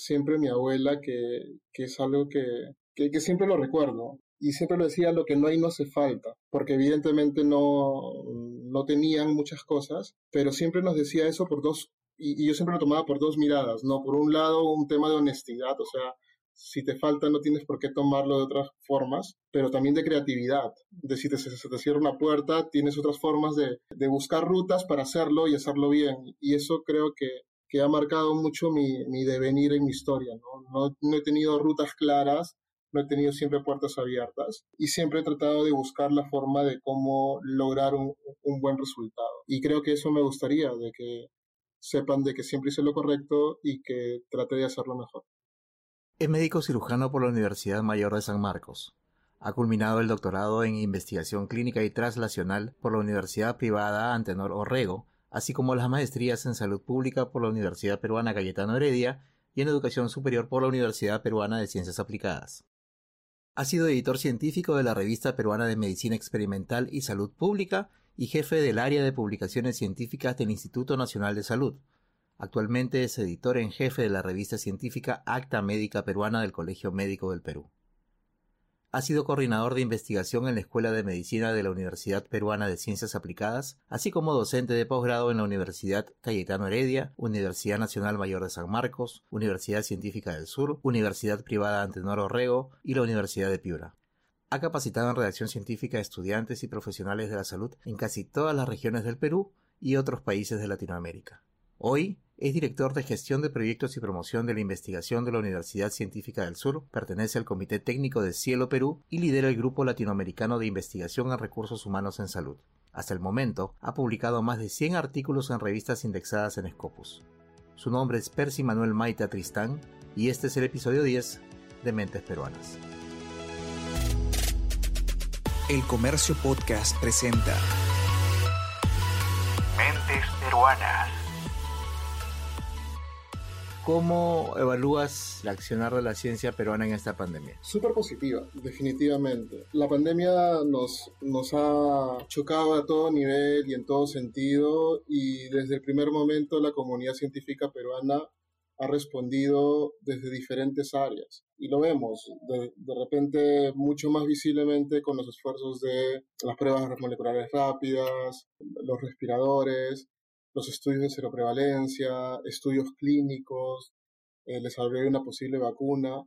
siempre mi abuela, que, que es algo que, que, siempre lo recuerdo. Y siempre lo decía, lo que no hay no hace falta, porque evidentemente no, no tenían muchas cosas, pero siempre nos decía eso por dos, y, y yo siempre lo tomaba por dos miradas, ¿no? Por un lado, un tema de honestidad, o sea, si te falta no tienes por qué tomarlo de otras formas, pero también de creatividad, de si te, se te cierra una puerta, tienes otras formas de, de, buscar rutas para hacerlo y hacerlo bien. Y eso creo que, que ha marcado mucho mi, mi devenir en mi historia. ¿no? No, no he tenido rutas claras, no he tenido siempre puertas abiertas y siempre he tratado de buscar la forma de cómo lograr un, un buen resultado. Y creo que eso me gustaría, de que sepan de que siempre hice lo correcto y que traté de hacerlo mejor. Es médico cirujano por la Universidad Mayor de San Marcos. Ha culminado el doctorado en investigación clínica y translacional por la Universidad Privada Antenor Orrego, así como las maestrías en salud pública por la Universidad Peruana Cayetano Heredia y en educación superior por la Universidad Peruana de Ciencias Aplicadas. Ha sido editor científico de la Revista Peruana de Medicina Experimental y Salud Pública y jefe del área de publicaciones científicas del Instituto Nacional de Salud, Actualmente es editor en jefe de la revista científica Acta Médica Peruana del Colegio Médico del Perú. Ha sido coordinador de investigación en la Escuela de Medicina de la Universidad Peruana de Ciencias Aplicadas, así como docente de posgrado en la Universidad Cayetano Heredia, Universidad Nacional Mayor de San Marcos, Universidad Científica del Sur, Universidad Privada Antenor Orrego y la Universidad de Piura. Ha capacitado en redacción científica a estudiantes y profesionales de la salud en casi todas las regiones del Perú y otros países de Latinoamérica. Hoy es director de gestión de proyectos y promoción de la investigación de la Universidad Científica del Sur, pertenece al Comité Técnico de Cielo Perú y lidera el Grupo Latinoamericano de Investigación en Recursos Humanos en Salud. Hasta el momento, ha publicado más de 100 artículos en revistas indexadas en Scopus. Su nombre es Percy Manuel Maita Tristán y este es el episodio 10 de Mentes Peruanas. El Comercio Podcast presenta Mentes Peruanas. ¿Cómo evalúas la accionar de la ciencia peruana en esta pandemia? Súper positiva, definitivamente. La pandemia nos, nos ha chocado a todo nivel y en todo sentido y desde el primer momento la comunidad científica peruana ha respondido desde diferentes áreas. Y lo vemos de, de, repente mucho más visiblemente con los esfuerzos de las pruebas moleculares rápidas, los respiradores, los estudios de seroprevalencia, estudios clínicos, el desarrollo de una posible vacuna.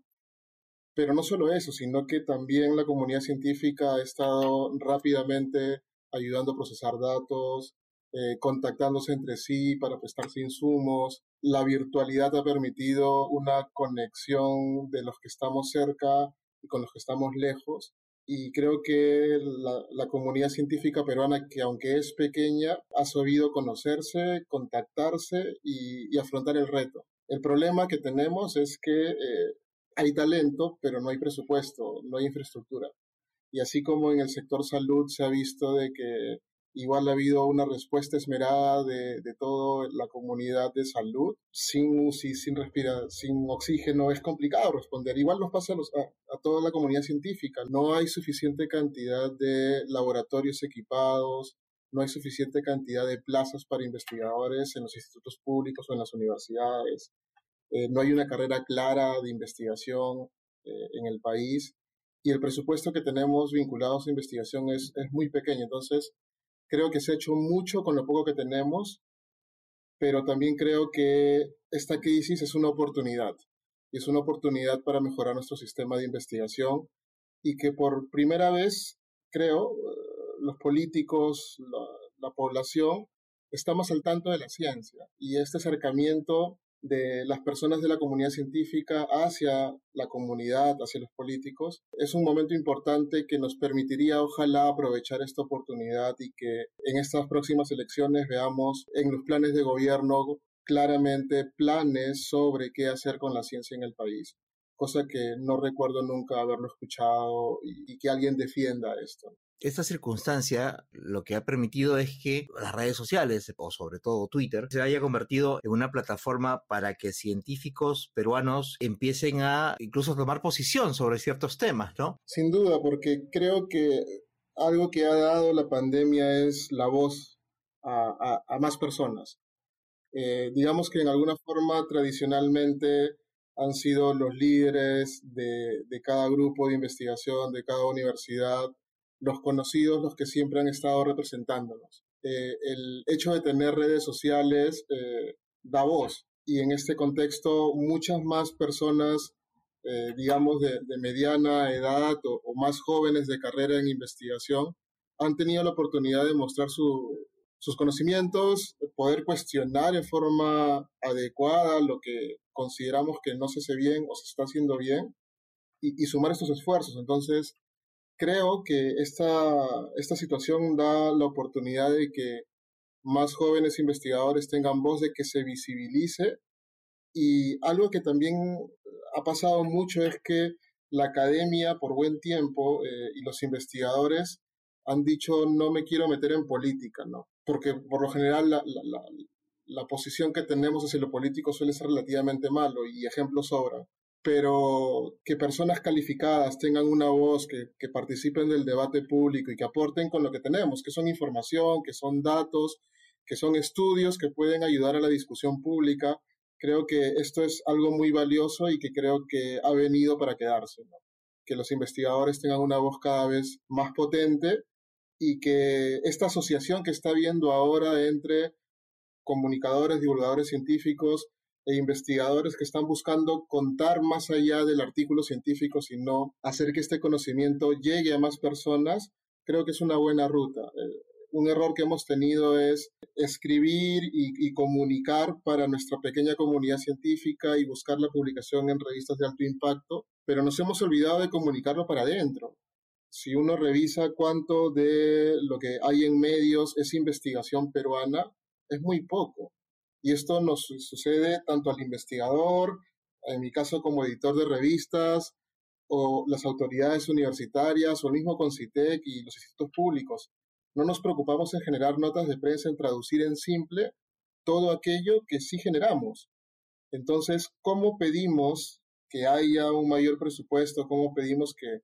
Pero no solo eso, sino que también la comunidad científica ha estado rápidamente ayudando a procesar datos, eh, contactándose entre sí para prestarse insumos. La virtualidad ha permitido una conexión de los que estamos cerca y con los que estamos lejos y creo que la, la, comunidad científica peruana, que aunque es pequeña, ha sabido conocerse, contactarse y, y afrontar el reto. El problema que tenemos es que eh, hay talento, pero no hay presupuesto, no hay infraestructura. Y así como en el sector salud se ha visto de que Igual ha habido una respuesta esmerada de, de toda la comunidad de salud. Sin sin respirar, sin oxígeno, es complicado responder. Igual nos pasa a, los, a, a toda la comunidad científica. No hay suficiente cantidad de laboratorios equipados, no hay suficiente cantidad de plazas para investigadores en los institutos públicos o en las universidades. Eh, no hay una carrera clara de investigación eh, en el país y el presupuesto que tenemos vinculados a investigación es, es muy pequeño. Entonces, Creo que se ha hecho mucho con lo poco que tenemos, pero también creo que esta crisis es una oportunidad. Y es una oportunidad para mejorar nuestro sistema de investigación y que por primera vez, creo, los políticos, la, la población, estamos al tanto de la ciencia. Y este acercamiento de las personas de la comunidad científica hacia la comunidad, hacia los políticos, es un momento importante que nos permitiría, ojalá, aprovechar esta oportunidad y que en estas próximas elecciones veamos en los planes de gobierno claramente planes sobre qué hacer con la ciencia en el país, cosa que no recuerdo nunca haberlo escuchado y, que alguien defienda esto esta circunstancia lo que ha permitido es que las redes sociales, o sobre todo Twitter, se haya convertido en una plataforma para que científicos peruanos empiecen a incluso tomar posición sobre ciertos temas, ¿no? Sin duda, porque creo que algo que ha dado la pandemia es la voz a, más personas. Eh, digamos que en alguna forma tradicionalmente han sido los líderes de, de cada grupo de investigación, de cada universidad, los conocidos, los que siempre han estado representándonos. Eh, el hecho de tener redes sociales eh, da voz y en este contexto muchas más personas, eh, digamos, de, mediana edad o, o, más jóvenes de carrera en investigación han tenido la oportunidad de mostrar su, sus conocimientos, poder cuestionar en forma adecuada lo que consideramos que no se hace bien o se está haciendo bien y, sumar estos esfuerzos. Entonces, creo que esta, esta situación da la oportunidad de que más jóvenes investigadores tengan voz, de que se visibilice. Y algo que también ha pasado mucho es que la academia por buen tiempo eh, y los investigadores han dicho no me quiero meter en política, ¿no? porque por lo general la, la, la, posición que tenemos hacia lo político suele ser relativamente malo y ejemplos sobran. Pero que personas calificadas tengan una voz, que, participen del debate público y que aporten con lo que tenemos, que son información, que son datos, que son estudios que pueden ayudar a la discusión pública, creo que esto es algo muy valioso y que creo que ha venido para quedarse. Que los investigadores tengan una voz cada vez más potente y que esta asociación que está habiendo ahora entre comunicadores, divulgadores científicos e investigadores que están buscando contar más allá del artículo científico, sino hacer que este conocimiento llegue a más personas, creo que es una buena ruta. Eh, un error que hemos tenido es escribir y, y, comunicar para nuestra pequeña comunidad científica y buscar la publicación en revistas de alto impacto, pero nos hemos olvidado de comunicarlo para adentro si uno revisa cuánto de lo que hay en medios es investigación peruana, es muy poco. Y esto nos sucede tanto al investigador, en mi caso como editor de revistas, o las autoridades universitarias, o el mismo CONCITEC y los institutos públicos. No nos preocupamos en generar notas de prensa, en traducir en simple todo aquello que sí generamos. Entonces, ¿cómo pedimos que haya un mayor presupuesto? ¿Cómo pedimos que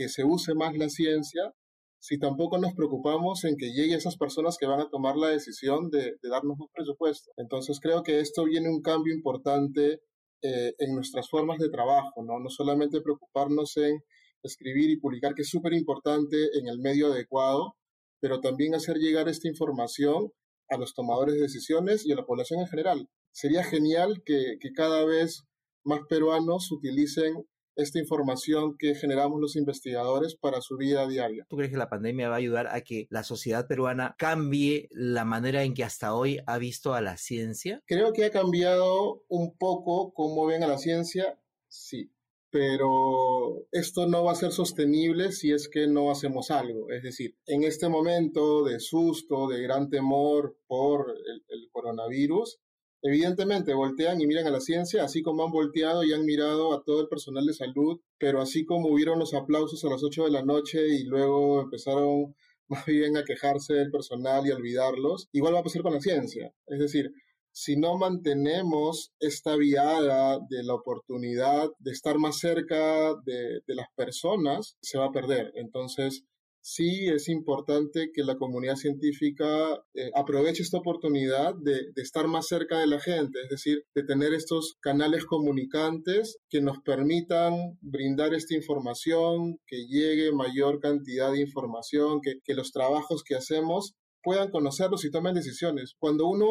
que se use más la ciencia si tampoco nos preocupamos en que llegue a esas personas que van a tomar la decisión de, darnos un presupuesto. Entonces creo que esto viene un cambio importante eh, en nuestras formas de trabajo, ¿no? No solamente preocuparnos en escribir y publicar, que es súper importante en el medio adecuado, pero también hacer llegar esta información a los tomadores de decisiones y a la población en general. Sería genial que, que cada vez más peruanos utilicen esta información que generamos los investigadores para su vida diaria. ¿Tú crees que la pandemia va a ayudar a que la sociedad peruana cambie la manera en que hasta hoy ha visto a la ciencia? Creo que ha cambiado un poco cómo ven a la ciencia, sí, pero esto no va a ser sostenible si es que no hacemos algo. Es decir, en este momento de susto, de gran temor por el, el coronavirus, Evidentemente, voltean y miran a la ciencia, así como han volteado y han mirado a todo el personal de salud, pero así como hubieron los aplausos a las 8 de la noche y luego empezaron más bien a quejarse del personal y a olvidarlos, igual va a pasar con la ciencia. Es decir, si no mantenemos esta viada de la oportunidad de estar más cerca de, de las personas, se va a perder. Entonces, sí es importante que la comunidad científica eh, aproveche esta oportunidad de, de, estar más cerca de la gente, es decir, de tener estos canales comunicantes que nos permitan brindar esta información, que llegue mayor cantidad de información, que, los trabajos que hacemos puedan conocerlos y tomen decisiones. Cuando uno,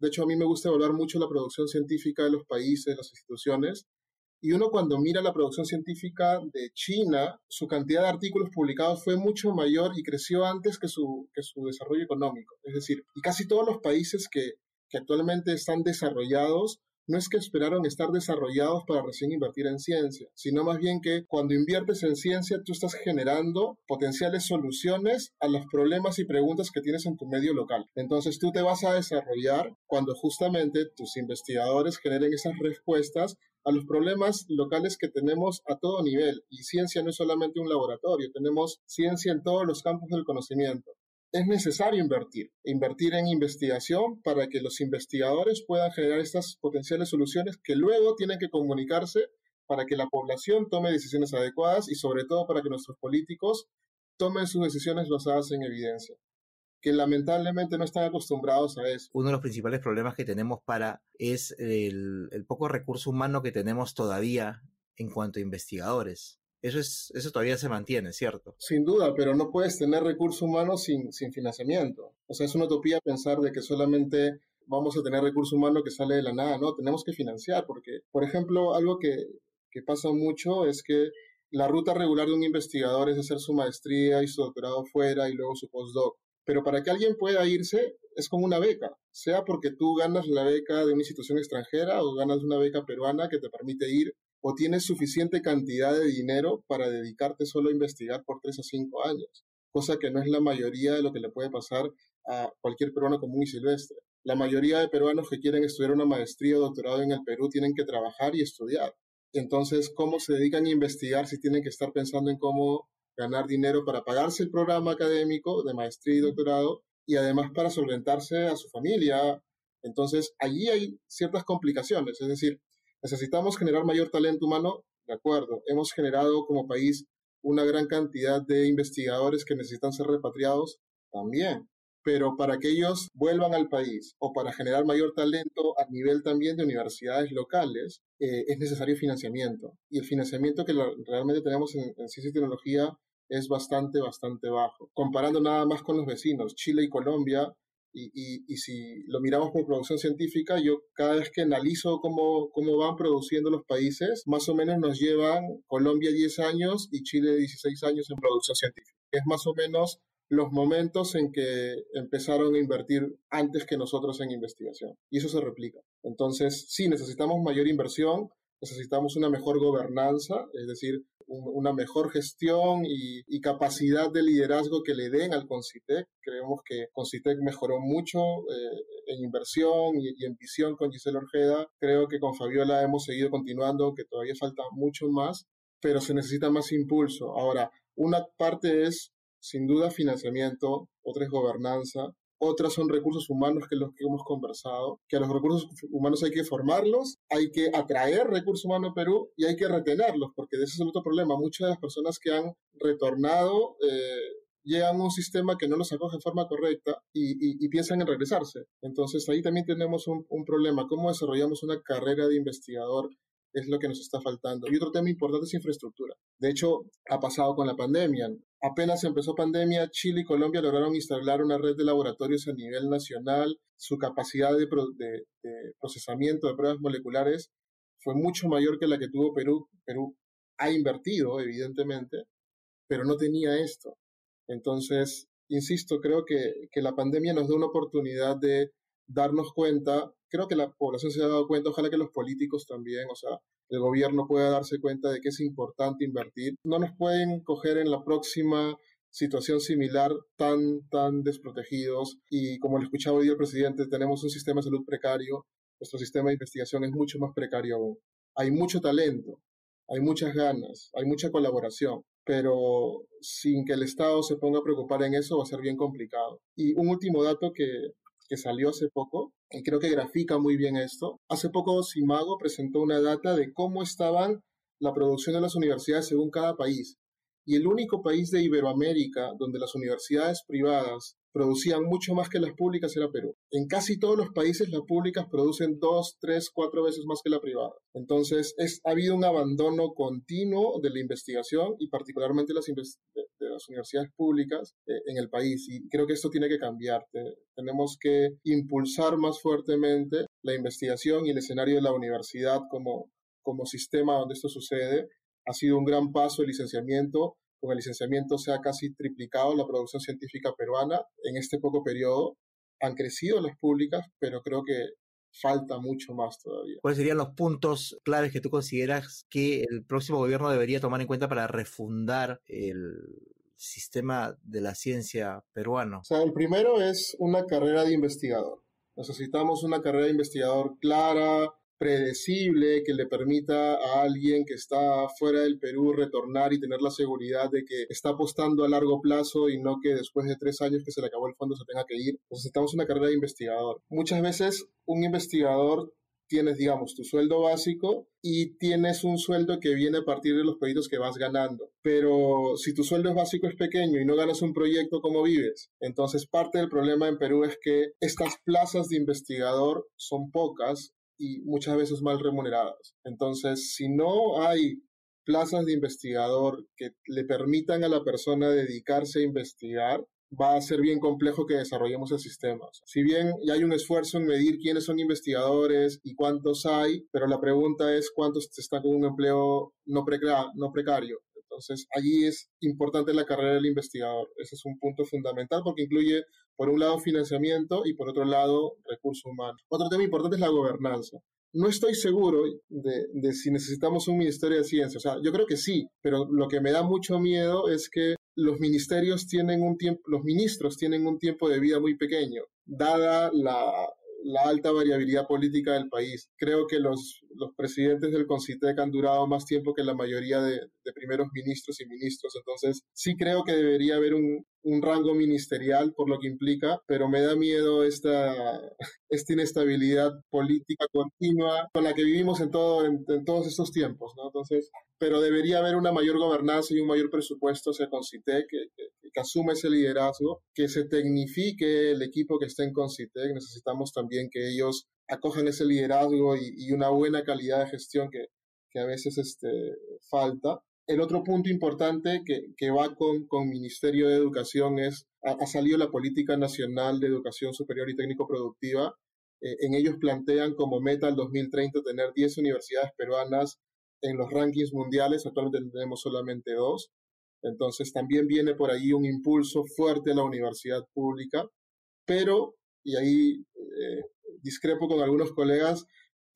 de hecho a mí me gusta evaluar mucho la producción científica de los países, las instituciones, y uno cuando mira la producción científica de China, su cantidad de artículos publicados fue mucho mayor y creció antes que su, que su desarrollo económico. Es decir, y casi todos los países que, que actualmente están desarrollados no es que esperaron estar desarrollados para recién invertir en ciencia, sino más bien que cuando inviertes en ciencia tú estás generando potenciales soluciones a los problemas y preguntas que tienes en tu medio local. Entonces tú te vas a desarrollar cuando justamente tus investigadores generen esas respuestas a los problemas locales que tenemos a todo nivel. Y ciencia no es solamente un laboratorio, tenemos ciencia en todos los campos del conocimiento es necesario invertir, invertir en investigación para que los investigadores puedan generar estas potenciales soluciones que luego tienen que comunicarse para que la población tome decisiones adecuadas y sobre todo para que nuestros políticos tomen sus decisiones basadas en evidencia. Que lamentablemente no están acostumbrados a eso. Uno de los principales problemas que tenemos para es el, el poco recurso humano que tenemos todavía en cuanto a investigadores. Eso, es, eso todavía se mantiene, ¿cierto? Sin duda, pero no puedes tener recursos humanos sin, sin financiamiento. O sea, es una utopía pensar de que solamente vamos a tener recurso humano que sale de la nada, ¿no? Tenemos que financiar, porque, por ejemplo, algo que, que pasa mucho es que la ruta regular de un investigador es hacer su maestría y su doctorado fuera y luego su postdoc. Pero para que alguien pueda irse es como una beca, sea porque tú ganas la beca de una institución extranjera o ganas una beca peruana que te permite ir o tienes suficiente cantidad de dinero para dedicarte solo a investigar por tres o cinco años, cosa que no es la mayoría de lo que le puede pasar a cualquier peruano común y silvestre. La mayoría de peruanos que quieren estudiar una maestría o doctorado en el Perú tienen que trabajar y estudiar. Entonces, ¿cómo se dedican a investigar si tienen que estar pensando en cómo ganar dinero para pagarse el programa académico de maestría y doctorado y además para solventarse a su familia? Entonces, allí hay ciertas complicaciones. Es decir, necesitamos generar mayor talento humano, de acuerdo. Hemos generado como país una gran cantidad de investigadores que necesitan ser repatriados también pero para que ellos vuelvan al país o para generar mayor talento a nivel también de universidades locales, eh, es necesario financiamiento. Y el financiamiento que realmente tenemos en, ciencia y tecnología es bastante, bastante bajo. Comparando nada más con los vecinos, Chile y Colombia, y, y, si lo miramos por producción científica, yo cada vez que analizo cómo, cómo van produciendo los países, más o menos nos llevan Colombia 10 años y Chile 16 años en producción científica. Es más o menos los momentos en que empezaron a invertir antes que nosotros en investigación. Y eso se replica. Entonces, sí, necesitamos mayor inversión, necesitamos una mejor gobernanza, es decir, una mejor gestión y, capacidad de liderazgo que le den al Concitec. Creemos que Concitec mejoró mucho eh, en inversión y, y, en visión con Giselle Orjeda. Creo que con Fabiola hemos seguido continuando, que todavía falta mucho más, pero se necesita más impulso. Ahora, una parte es sin duda financiamiento, otra es gobernanza, otras son recursos humanos que los que hemos conversado, que a los recursos humanos hay que formarlos, hay que atraer recursos humanos a Perú y hay que retenerlos, porque ese es el otro problema. Muchas de las personas que han retornado eh, llegan a un sistema que no los acoge de forma correcta y, piensan en regresarse. Entonces ahí también tenemos un, un problema. ¿Cómo desarrollamos una carrera de investigador es lo que nos está faltando. Y otro tema importante es infraestructura. De hecho, ha pasado con la pandemia. Apenas empezó pandemia, Chile y Colombia lograron instalar una red de laboratorios a nivel nacional. Su capacidad de, procesamiento de pruebas moleculares fue mucho mayor que la que tuvo Perú. Perú ha invertido, evidentemente, pero no tenía esto. Entonces, insisto, creo que, que la pandemia nos da una oportunidad de darnos cuenta creo que la población se ha dado cuenta, ojalá que los políticos también, o sea, el gobierno pueda darse cuenta de que es importante invertir. No nos pueden coger en la próxima situación similar tan, tan desprotegidos y como lo escuchaba hoy el presidente, tenemos un sistema de salud precario, nuestro sistema de investigación es mucho más precario aún. Hay mucho talento, hay muchas ganas, hay mucha colaboración, pero sin que el Estado se ponga a preocupar en eso va a ser bien complicado. Y un último dato que, que salió hace poco, y creo que grafica muy bien esto. Hace poco Simago presentó una data de cómo estaban la producción de las universidades según cada país. Y el único país de Iberoamérica donde las universidades privadas producían mucho más que las públicas era Perú. En casi todos los países las públicas producen dos, tres, cuatro veces más que la privada. Entonces es, ha habido un abandono continuo de la investigación y particularmente las, las universidades públicas eh, en el país y creo que esto tiene que cambiar. tenemos que impulsar más fuertemente la investigación y el escenario de la universidad como, como sistema donde esto sucede. Ha sido un gran paso el licenciamiento. Con el licenciamiento se ha casi triplicado la producción científica peruana en este poco periodo. Han crecido las públicas, pero creo que falta mucho más todavía. ¿Cuáles serían los puntos claves que tú consideras que el próximo gobierno debería tomar en cuenta para refundar el sistema de la ciencia peruano? O sea, el primero es una carrera de investigador. Necesitamos una carrera de investigador clara, predecible, que le permita a alguien que está fuera del Perú retornar y tener la seguridad de que está apostando a largo plazo y no que después de tres años que se le acabó el fondo se tenga que ir. Necesitamos una carrera de investigador. Muchas veces un investigador tienes, digamos, tu sueldo básico y tienes un sueldo que viene a partir de los proyectos que vas ganando. Pero si tu sueldo básico es pequeño y no ganas un proyecto, ¿cómo vives? Entonces, parte del problema en Perú es que estas plazas de investigador son pocas y muchas veces mal remuneradas. Entonces, si no hay plazas de investigador que le permitan a la persona dedicarse a investigar, va a ser bien complejo que desarrollemos el sistema. Si bien ya hay un esfuerzo en medir quiénes son investigadores y cuántos hay, pero la pregunta es cuántos están con un empleo no, no precario. Entonces, allí es importante la carrera del investigador. Ese es un punto fundamental porque incluye, por un lado, financiamiento y, por otro lado, recursos humanos. Otro tema importante es la gobernanza. No estoy seguro de, de, si necesitamos un Ministerio de Ciencia. O sea, yo creo que sí, pero lo que me da mucho miedo es que los ministerios tienen un tiempo, los ministros tienen un tiempo de vida muy pequeño, dada la, la alta variabilidad política del país. Creo que los, presidentes del CONCITEC han durado más tiempo que la mayoría de, de, primeros ministros y ministros, entonces sí creo que debería haber un, un, rango ministerial por lo que implica, pero me da miedo esta, esta inestabilidad política continua con la que vivimos en, todo, en, en todos estos tiempos, ¿no? Entonces, pero debería haber una mayor gobernanza y un mayor presupuesto hacia CONCITEC que, que, que asume ese liderazgo, que se tecnifique el equipo que está en CONCITEC. Necesitamos también que ellos acojan ese liderazgo y, y una buena calidad de gestión que, que a veces este, falta. El otro punto importante que, va con, con, Ministerio de Educación es, ha, ha, salido la Política Nacional de Educación Superior y Técnico Productiva. Eh, en ellos plantean como meta al 2030 tener 10 universidades peruanas en los rankings mundiales. Actualmente tenemos solamente dos. Entonces también viene por ahí un impulso fuerte a la universidad pública, pero, y ahí eh, discrepo con algunos colegas,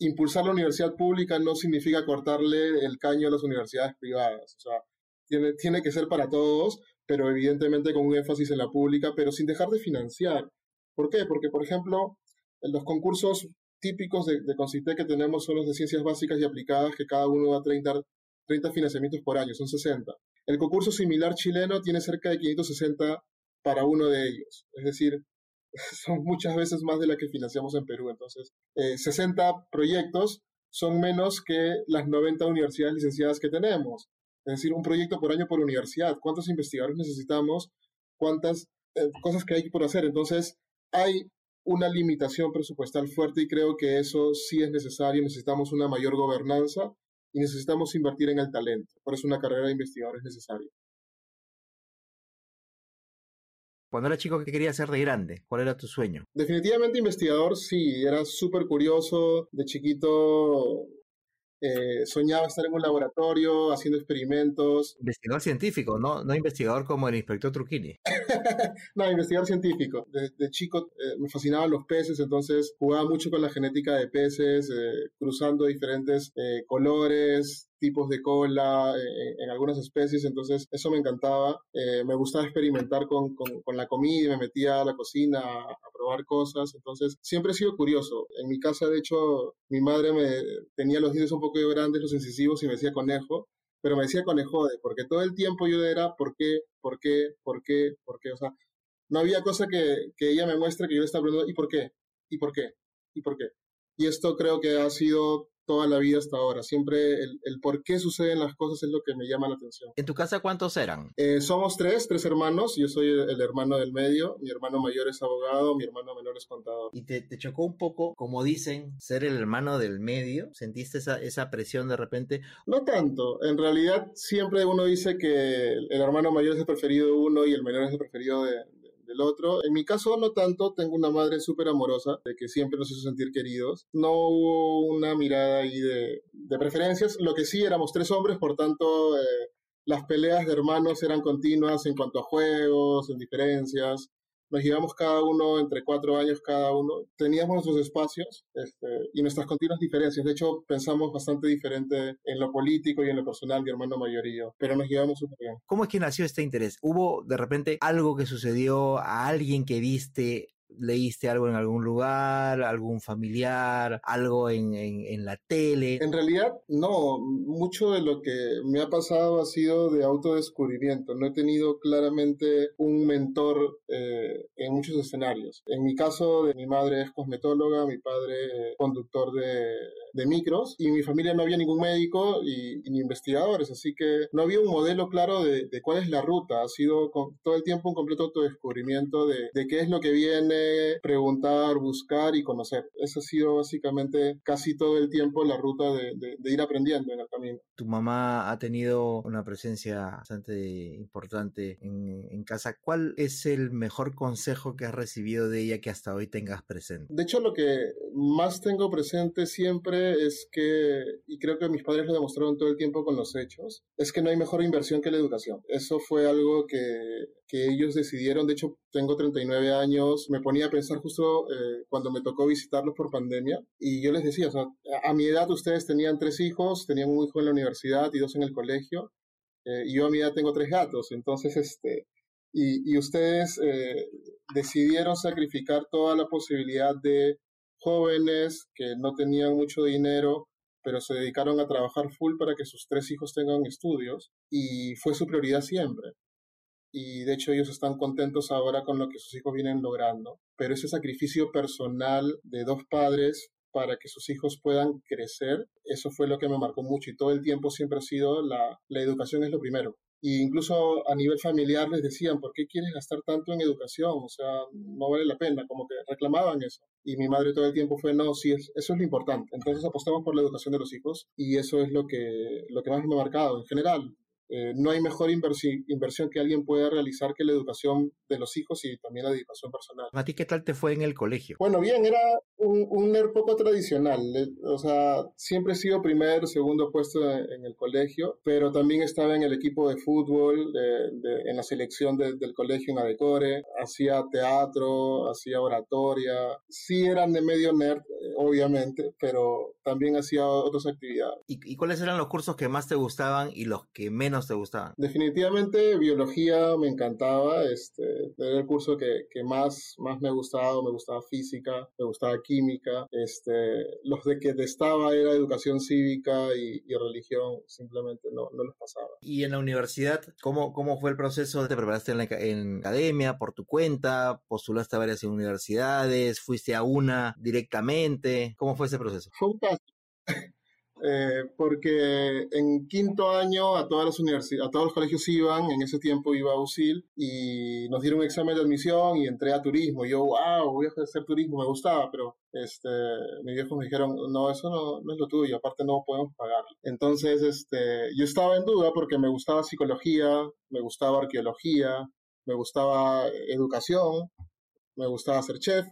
impulsar la universidad pública no significa cortarle el caño a las universidades privadas. O sea, tiene, tiene que ser para todos, pero evidentemente con un énfasis en la pública, pero sin dejar de financiar. ¿Por qué? Porque, por ejemplo, los concursos típicos de, de que tenemos son los de ciencias básicas y aplicadas, que cada uno da 30, 30 financiamientos por año, son 60. El concurso similar chileno tiene cerca de 560 para uno de ellos. Es decir, son muchas veces más de la que financiamos en Perú. Entonces, eh, 60 proyectos son menos que las 90 universidades licenciadas que tenemos. Es decir, un proyecto por año por universidad. ¿Cuántos investigadores necesitamos? ¿Cuántas eh, cosas que hay por hacer? Entonces, hay una limitación presupuestal fuerte y creo que eso sí es necesario. Necesitamos una mayor gobernanza y necesitamos invertir en el talento. Por eso una carrera de investigador es necesaria. Cuando era chico, ¿qué querías ser de grande? ¿Cuál era tu sueño? Definitivamente investigador, sí. Era súper curioso. De chiquito eh, soñaba estar en un laboratorio haciendo experimentos. Investigador científico, no, no investigador como el inspector Truquini. no, investigador científico. De, de chico eh, me fascinaban los peces, entonces jugaba mucho con la genética de peces, eh, cruzando diferentes eh, colores, tipos de cola eh, en algunas especies, entonces eso me encantaba. Eh, me gustaba experimentar con, con, con, la comida y me metía a la cocina a, probar cosas, entonces siempre he sido curioso. En mi casa, de hecho, mi madre me tenía los dientes un poco grandes, los incisivos, y me decía conejo, pero me decía conejode, porque todo el tiempo yo era ¿por qué? ¿por qué? ¿por qué? ¿por qué? O sea, no había cosa que, que ella me muestre que yo le estaba preguntando ¿y por qué? ¿y por qué? ¿y por qué? Y esto creo que ha sido toda la vida hasta ahora. Siempre el, el, por qué suceden las cosas es lo que me llama la atención. ¿En tu casa cuántos eran? Eh, somos tres, tres hermanos. Yo soy el, el, hermano del medio. Mi hermano mayor es abogado, mi hermano menor es contador. ¿Y te, te chocó un poco, como dicen, ser el hermano del medio? ¿Sentiste esa, esa presión de repente? No tanto. En realidad siempre uno dice que el hermano mayor es el preferido de uno y el menor es el preferido de, del otro. En mi caso no tanto, tengo una madre súper amorosa, de que siempre nos hizo sentir queridos. No hubo una mirada ahí de, de preferencias, lo que sí éramos tres hombres, por tanto eh, las peleas de hermanos eran continuas en cuanto a juegos, en diferencias nos llevamos cada uno entre cuatro años cada uno, teníamos nuestros espacios este, y nuestras continuas diferencias. De hecho, pensamos bastante diferente en lo político y en lo personal, mi hermano mayor y yo, pero nos llevamos súper bien. ¿Cómo es que nació este interés? ¿Hubo de repente algo que sucedió a alguien que viste leíste algo en algún lugar, algún familiar, algo en, en, la tele? En realidad, no. Mucho de lo que me ha pasado ha sido de autodescubrimiento. No he tenido claramente un mentor eh, en muchos escenarios. En mi caso, de mi madre es cosmetóloga, mi padre conductor de, de, micros y en mi familia no había ningún médico y, ni investigadores, así que no había un modelo claro de, de cuál es la ruta. Ha sido con, todo el tiempo un completo autodescubrimiento de, de qué es lo que viene, preguntar, buscar y conocer. Eso ha sido básicamente casi todo el tiempo la ruta de, de ir aprendiendo en el camino. Tu mamá ha tenido una presencia bastante importante en, en casa. ¿Cuál es el mejor consejo que has recibido de ella que hasta hoy tengas presente? De hecho, lo que más tengo presente siempre es que, y creo que mis padres lo demostraron todo el tiempo con los hechos, es que no hay mejor inversión que la educación. Eso fue algo que, que ellos decidieron. De hecho, tengo 39 años, me ponía a pensar justo eh, cuando me tocó visitarlos por pandemia y yo les decía, o sea, a mi edad ustedes tenían tres hijos, tenían un hijo en la universidad y dos en el colegio, eh, y yo a mi edad tengo tres gatos, entonces, este, y, y ustedes eh, decidieron sacrificar toda la posibilidad de jóvenes que no tenían mucho dinero, pero se dedicaron a trabajar full para que sus tres hijos tengan estudios y fue su prioridad siempre y de hecho ellos están contentos ahora con lo que sus hijos vienen logrando. Pero ese sacrificio personal de dos padres para que sus hijos puedan crecer, eso fue lo que me marcó mucho y todo el tiempo siempre ha sido la, la educación es lo primero. Y incluso a nivel familiar les decían, ¿por qué quieres gastar tanto en educación? O sea, no vale la pena, como que reclamaban eso. Y mi madre todo el tiempo fue, no, sí, eso es lo importante. Entonces apostamos por la educación de los hijos y eso es lo que, lo que más me ha marcado en general. Eh, no hay mejor inversión que alguien pueda realizar que la educación de los hijos y también la educación personal. ¿A ti qué tal te fue en el colegio? Bueno, bien, era un, un nerd poco tradicional. Eh, o sea, siempre he sido primer, segundo puesto en, el colegio, pero también estaba en el equipo de fútbol, en la selección del colegio en Adecore, hacía teatro, hacía oratoria. Sí eran de medio nerd, eh, obviamente, pero también hacía otras actividades. ¿Y cuáles eran los cursos que más te gustaban y los que menos te gustaban? Definitivamente biología me encantaba, este, era el curso que, que, más, más me gustaba, me gustaba física, me gustaba química, este, los de que estaba era educación cívica y, religión, simplemente no, no los pasaba. ¿Y en la universidad, cómo, cómo fue el proceso? ¿Te preparaste en, la, en academia, por tu cuenta? ¿Postulaste a varias universidades? ¿Fuiste a una directamente? ¿Cómo fue ese proceso? Fue un eh, porque en quinto año a todas las universidades, a todos los colegios iban, en ese tiempo iba a USIL y nos dieron un examen de admisión y entré a turismo. Yo, wow, voy a hacer turismo, me gustaba, pero este, mis viejos me dijeron, no, eso no, es lo tuyo, aparte no podemos pagar. Entonces, este, yo estaba en duda porque me gustaba psicología, me gustaba arqueología, me gustaba educación, me gustaba ser chef,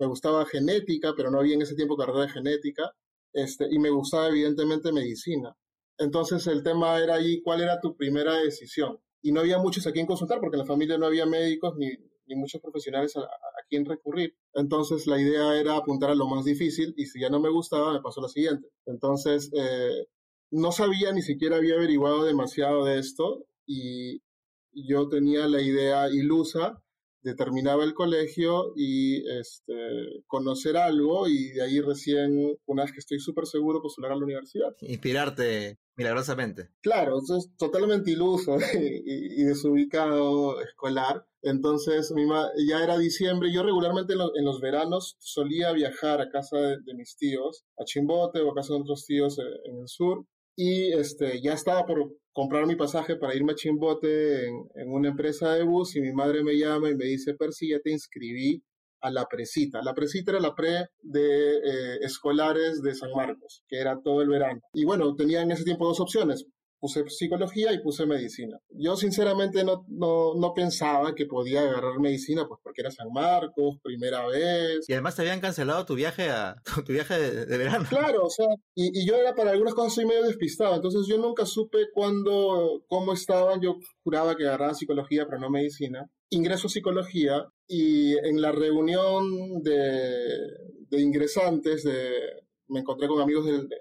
me gustaba genética, pero no había en ese tiempo carrera de genética este, y me gustaba evidentemente medicina. Entonces el tema era ahí, ¿cuál era tu primera decisión? Y no había muchos a quien consultar porque en la familia no había médicos ni, ni muchos profesionales a, a, quien recurrir. Entonces la idea era apuntar a lo más difícil y si ya no me gustaba, me pasó lo siguiente. Entonces eh, no sabía, ni siquiera había averiguado demasiado de esto y yo tenía la idea ilusa terminaba el colegio y este, conocer algo y de ahí recién, una vez que estoy súper seguro, postular a la universidad. Inspirarte milagrosamente. Claro, eso es totalmente iluso y, desubicado escolar. Entonces, ya era diciembre. Yo regularmente en, los veranos solía viajar a casa de, mis tíos, a Chimbote o a casa de otros tíos eh, en el sur. Y este, ya estaba por comprar mi pasaje para irme a Chimbote en, una empresa de bus y mi madre me llama y me dice, Percy, ya te inscribí a la presita. La presita era la pre de eh, escolares de San Marcos, que era todo el verano. Y bueno, tenía en ese tiempo dos opciones, puse psicología y puse medicina. Yo sinceramente no, no, no, pensaba que podía agarrar medicina, pues porque era San Marcos, primera vez. Y además te habían cancelado tu viaje a tu viaje de, verano. Claro, o sea, y, y, yo era para algunas cosas soy medio despistado, entonces yo nunca supe cuándo, cómo estaban, yo juraba que agarraba psicología, pero no medicina. Ingreso a psicología y en la reunión de, de ingresantes de, me encontré con amigos del, del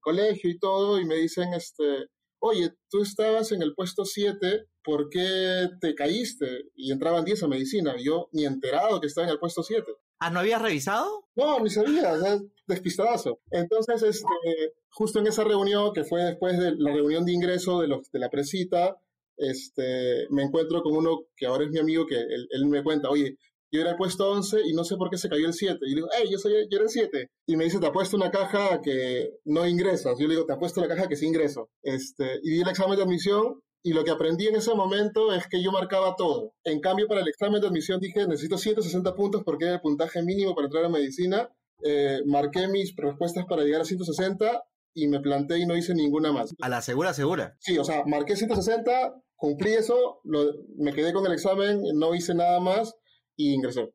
colegio y todo y me dicen, este, oye, tú estabas en el puesto 7, ¿por qué te caíste? Y entraban 10 a medicina. yo ni enterado que estaba en el puesto 7. ¿Ah, no habías revisado? No, ni sabía, o sea, despistadazo. Entonces, este, justo en esa reunión, que fue después de la reunión de ingreso de, los, de la presita, este, me encuentro con uno que ahora es mi amigo, que él, él me cuenta, oye, yo era el puesto 11 y no sé por qué se cayó el 7. Y digo, hey, yo, soy, yo era el 7. Y me dice, te apuesto una caja que no ingresas. Yo le digo, te apuesto la caja que sí ingreso. Este, y di el examen de admisión y lo que aprendí en ese momento es que yo marcaba todo. En cambio, para el examen de admisión dije, necesito 160 puntos porque era el puntaje mínimo para entrar a medicina. Eh, marqué mis respuestas para llegar a 160 y me planté y no hice ninguna más. A la segura, segura. Sí, o sea, marqué 160, cumplí eso, me quedé con el examen, no hice nada más y ingresé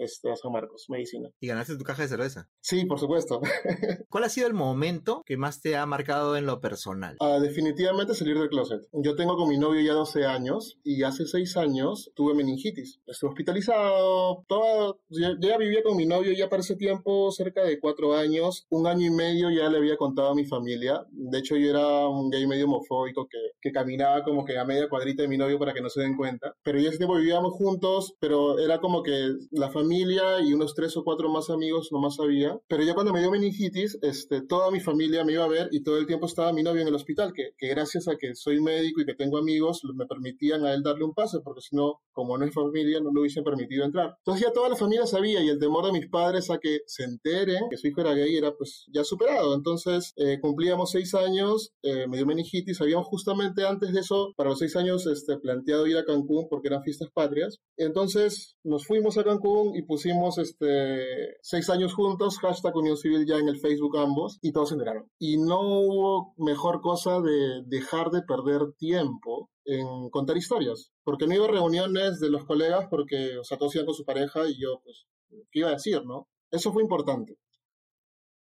este, a San Marcos, medicina. ¿Y ganaste tu caja de cerveza? Sí, por supuesto. ¿Cuál ha sido el momento que más te ha marcado en lo personal? Ah, definitivamente salir del closet. Yo tengo con mi novio ya 12 años y hace 6 años tuve meningitis. Estuve hospitalizado, todo, ya, ya, vivía con mi novio ya para ese tiempo cerca de 4 años. Un año y medio ya le había contado a mi familia. De hecho, yo era un gay medio homofóbico que, que caminaba como que a media cuadrita de mi novio para que no se den cuenta. Pero ya ese tiempo vivíamos juntos, pero era como que la familia familia y unos tres o cuatro más amigos nomás había. Pero ya cuando me dio meningitis, este, toda mi familia me iba a ver y todo el tiempo estaba mi novio en el hospital, que, que gracias a que soy médico y que tengo amigos, me permitían a él darle un pase, porque si no, como no es familia, no le hubiesen permitido entrar. Entonces ya toda la familia sabía y el temor de mis padres a que se enteren que su hijo era gay era pues ya superado. Entonces eh, cumplíamos seis años, eh, me dio meningitis, habíamos justamente antes de eso, para los seis años, este, planteado ir a Cancún porque eran fiestas patrias. Entonces nos fuimos a Cancún y pusimos este, seis años juntos, hashtag Unión Civil ya en el Facebook ambos, y todos se enteraron. Y no hubo mejor cosa de dejar de perder tiempo en contar historias, porque no iba a reuniones de los colegas porque, o sea, todos iban con su pareja y yo, pues, ¿qué iba a decir, no? Eso fue importante,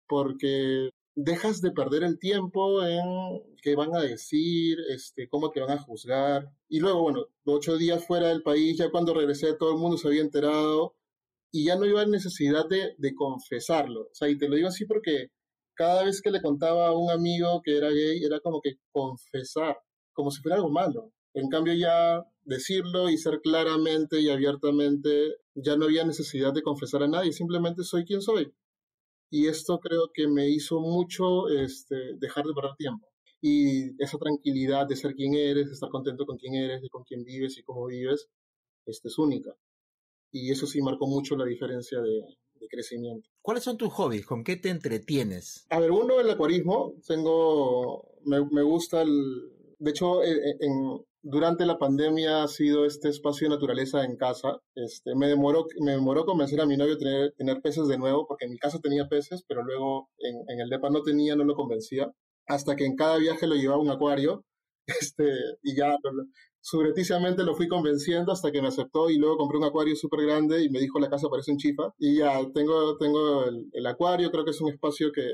porque dejas de perder el tiempo en qué van a decir, este, cómo te van a juzgar. Y luego, bueno, ocho días fuera del país, ya cuando regresé todo el mundo se había enterado y ya no iba a necesidad de, de, confesarlo. O sea, y te lo digo así porque cada vez que le contaba a un amigo que era gay, era como que confesar, como si fuera algo malo. En cambio, ya decirlo y ser claramente y abiertamente, ya no había necesidad de confesar a nadie, simplemente soy quien soy. Y esto creo que me hizo mucho este, dejar de perder tiempo. Y esa tranquilidad de ser quien eres, de estar contento con quien eres, de con quién vives y cómo vives, este, es única y eso sí marcó mucho la diferencia de, crecimiento. ¿Cuáles son tus hobbies? ¿Con qué te entretienes? A ver, uno, el acuarismo. Tengo, me, gusta el, de hecho, eh, eh, en, durante la pandemia ha sido este espacio de naturaleza en casa. Este, me demoró, me demoró convencer a mi novio tener, tener peces de nuevo, porque en mi casa tenía peces, pero luego en, en el DEPA no tenía, no lo convencía. Hasta que en cada viaje lo llevaba a un acuario este, y ya subreticiamente lo fui convenciendo hasta que me aceptó y luego compré un acuario súper grande y me dijo la casa parece un chifa y ya tengo, tengo el, acuario, creo que es un espacio que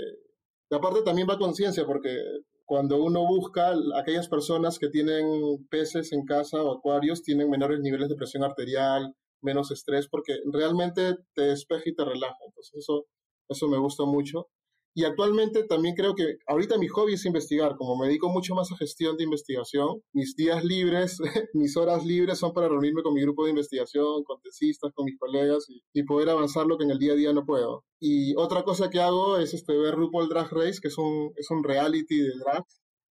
aparte también va conciencia porque cuando uno busca aquellas personas que tienen peces en casa o acuarios tienen menores niveles de presión arterial, menos estrés porque realmente te despeja y te relaja, entonces eso, eso me gusta mucho. Y actualmente también creo que ahorita mi hobby es investigar, como me dedico mucho más a gestión de investigación, mis días libres, mis horas libres son para reunirme con mi grupo de investigación, con tesistas, con mis colegas y, poder avanzar lo que en el día a día no puedo. Y otra cosa que hago es este, ver RuPaul Drag Race, que es un, es un reality de drag,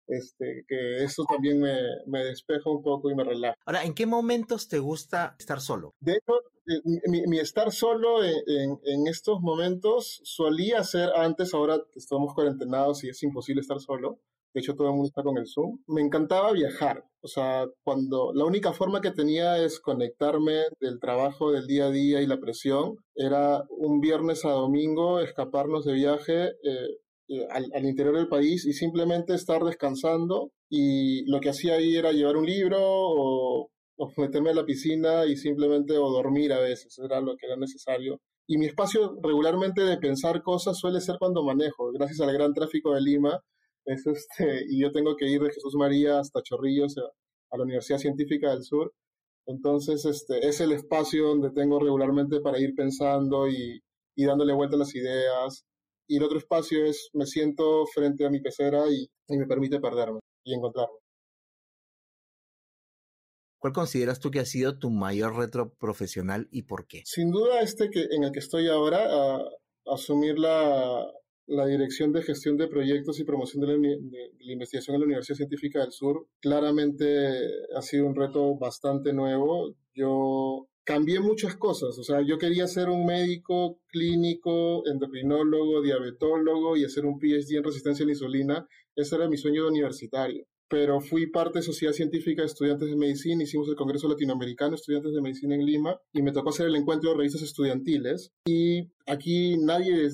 este, que eso también me, me, despeja un poco y me relaja. Ahora, ¿en qué momentos te gusta estar solo? De hecho, eh, mi, estar solo en, en, estos momentos solía ser antes, ahora estamos cuarentenados y es imposible estar solo. De hecho, todo el mundo está con el Zoom. Me encantaba viajar. O sea, cuando la única forma que tenía es conectarme del trabajo del día a día y la presión, era un viernes a domingo escaparnos de viaje. Eh, eh, al, interior del país y simplemente estar descansando y lo que hacía ahí era llevar un libro o, meterme a la piscina y simplemente o dormir a veces, era lo que era necesario. Y mi espacio regularmente de pensar cosas suele ser cuando manejo, gracias al gran tráfico de Lima, es este, y yo tengo que ir de Jesús María hasta Chorrillos a, la Universidad Científica del Sur. Entonces, este, es el espacio donde tengo regularmente para ir pensando y, y dándole vuelta a las ideas y el otro espacio es me siento frente a mi pecera y, me permite perderme. y encontrarme. ¿Cuál consideras tú que ha sido tu mayor reto profesional y por qué? Sin duda este que en el que estoy ahora, a, asumir la, la, dirección de gestión de proyectos y promoción de la, de la, investigación en la Universidad Científica del Sur, claramente ha sido un reto bastante nuevo. Yo cambié muchas cosas, o sea, yo quería ser un médico clínico, endocrinólogo, diabetólogo y hacer un PhD en resistencia a la insulina. Ese era mi sueño universitario pero fui parte de Sociedad Científica de Estudiantes de Medicina, hicimos el Congreso Latinoamericano de Estudiantes de Medicina en Lima y me tocó hacer el encuentro de revistas estudiantiles y aquí nadie,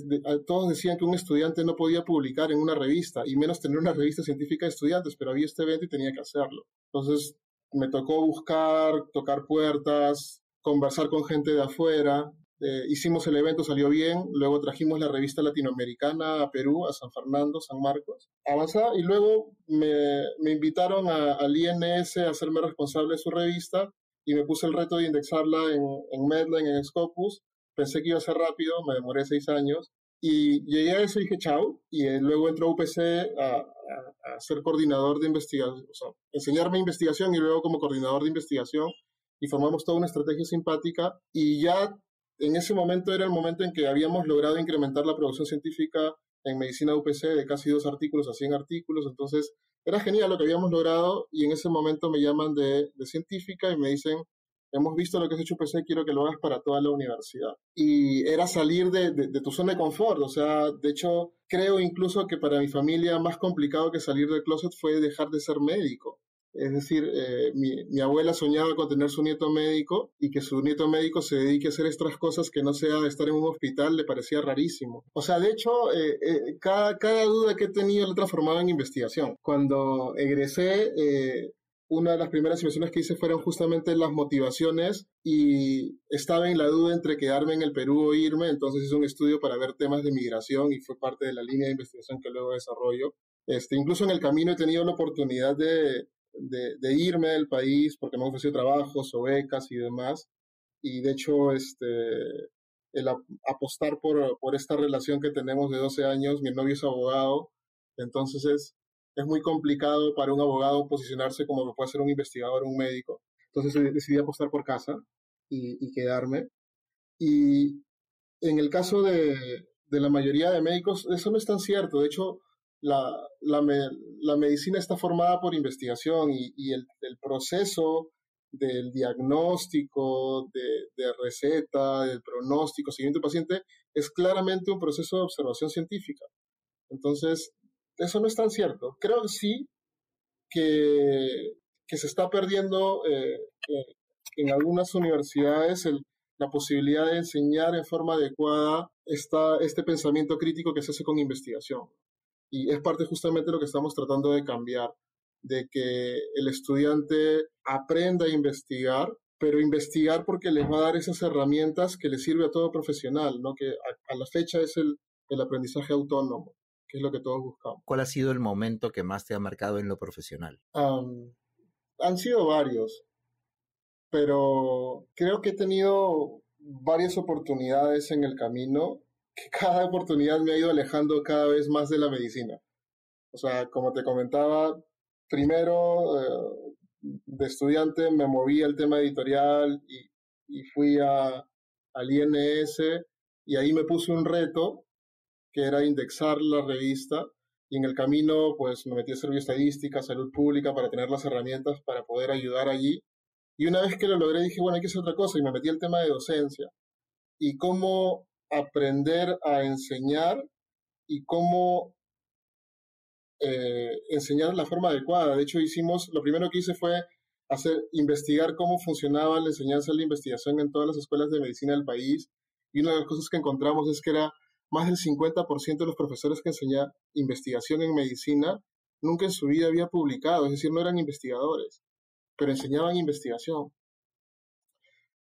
todos decían que un estudiante no podía publicar en una revista y menos tener una revista científica de estudiantes, pero había este evento y tenía que hacerlo. Entonces me tocó buscar, tocar puertas, conversar con gente de afuera, eh, hicimos el evento, salió bien, luego trajimos la revista latinoamericana a Perú, a San Fernando, San Marcos, avanzada, y luego me, invitaron al INS a hacerme responsable de su revista y me puse el reto de indexarla en, Medline, en Scopus. Pensé que iba a ser rápido, me demoré seis años, y llegué a eso y dije chao, y eh, luego entró a UPC a, a, a, ser coordinador de investigación, o sea, enseñarme investigación y luego como coordinador de investigación, y formamos toda una estrategia simpática, y ya en ese momento era el momento en que habíamos logrado incrementar la producción científica en medicina UPC de casi dos artículos a 100 artículos, entonces era genial lo que habíamos logrado y en ese momento me llaman de, de científica y me dicen, hemos visto lo que has hecho UPC, quiero que lo hagas para toda la universidad. Y era salir de, de, de, tu zona de confort, o sea, de hecho, creo incluso que para mi familia más complicado que salir del closet fue dejar de ser médico. Es decir, eh, mi, abuela soñaba con tener su nieto médico y que su nieto médico se dedique a hacer estas cosas que no sea estar en un hospital le parecía rarísimo. O sea, de hecho, eh, eh, cada, duda que he tenido la he transformado en investigación. Cuando egresé, eh, una de las primeras investigaciones que hice fueron justamente las motivaciones y estaba en la duda entre quedarme en el Perú o irme, entonces hice un estudio para ver temas de migración y fue parte de la línea de investigación que luego desarrollo. Este, incluso en el camino he tenido la oportunidad de de, irme del país porque me han ofrecido trabajos o becas y demás. Y de hecho, este, el apostar por, por esta relación que tenemos de 12 años, mi novio es abogado, entonces es, es muy complicado para un abogado posicionarse como lo puede ser un investigador o un médico. Entonces decidí apostar por casa y, y quedarme. Y en el caso de, de la mayoría de médicos, eso no es tan cierto. De hecho, la, la, la, medicina está formada por investigación y, y el, proceso del diagnóstico, de, receta, del pronóstico, seguimiento del paciente, es claramente un proceso de observación científica. Entonces, eso no es tan cierto. Creo que sí que, se está perdiendo eh, en algunas universidades la posibilidad de enseñar en forma adecuada esta, este pensamiento crítico que se hace con investigación. Y es parte justamente de lo que estamos tratando de cambiar, de que el estudiante aprenda a investigar, pero investigar porque les va a dar esas herramientas que le sirve a todo profesional, ¿no? que a, a la fecha es el, el aprendizaje autónomo, que es lo que todos buscamos. ¿Cuál ha sido el momento que más te ha marcado en lo profesional? Um, han sido varios, pero creo que he tenido varias oportunidades en el camino que cada oportunidad me ha ido alejando cada vez más de la medicina. O sea, como te comentaba, primero eh, de estudiante me moví al tema editorial y, fui a, al INS y ahí me puse un reto que era indexar la revista y en el camino pues me metí a servicio estadística, salud pública para tener las herramientas para poder ayudar allí. Y una vez que lo logré dije, bueno, hay que otra cosa y me metí al tema de docencia. Y cómo aprender a enseñar y cómo eh, enseñar de la forma adecuada. De hecho, hicimos, lo primero que hice fue hacer, investigar cómo funcionaba la enseñanza y la investigación en todas las escuelas de medicina del país. Y una de las cosas que encontramos es que era más del 50% de los profesores que enseñaban investigación en medicina nunca en su vida había publicado, es decir, no eran investigadores, pero enseñaban investigación.